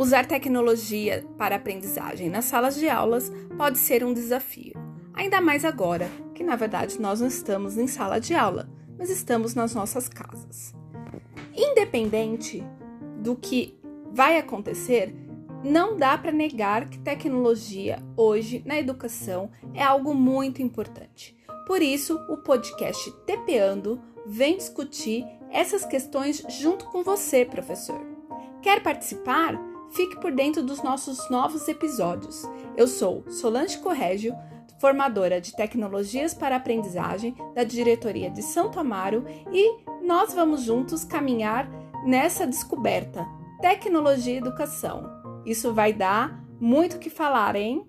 Usar tecnologia para aprendizagem nas salas de aulas pode ser um desafio, ainda mais agora que, na verdade, nós não estamos em sala de aula, mas estamos nas nossas casas. Independente do que vai acontecer, não dá para negar que tecnologia hoje na educação é algo muito importante. Por isso, o podcast TPando vem discutir essas questões junto com você, professor. Quer participar? Fique por dentro dos nossos novos episódios. Eu sou Solange Corrégio, formadora de tecnologias para aprendizagem da diretoria de Santo Amaro, e nós vamos juntos caminhar nessa descoberta: tecnologia e educação. Isso vai dar muito o que falar, hein?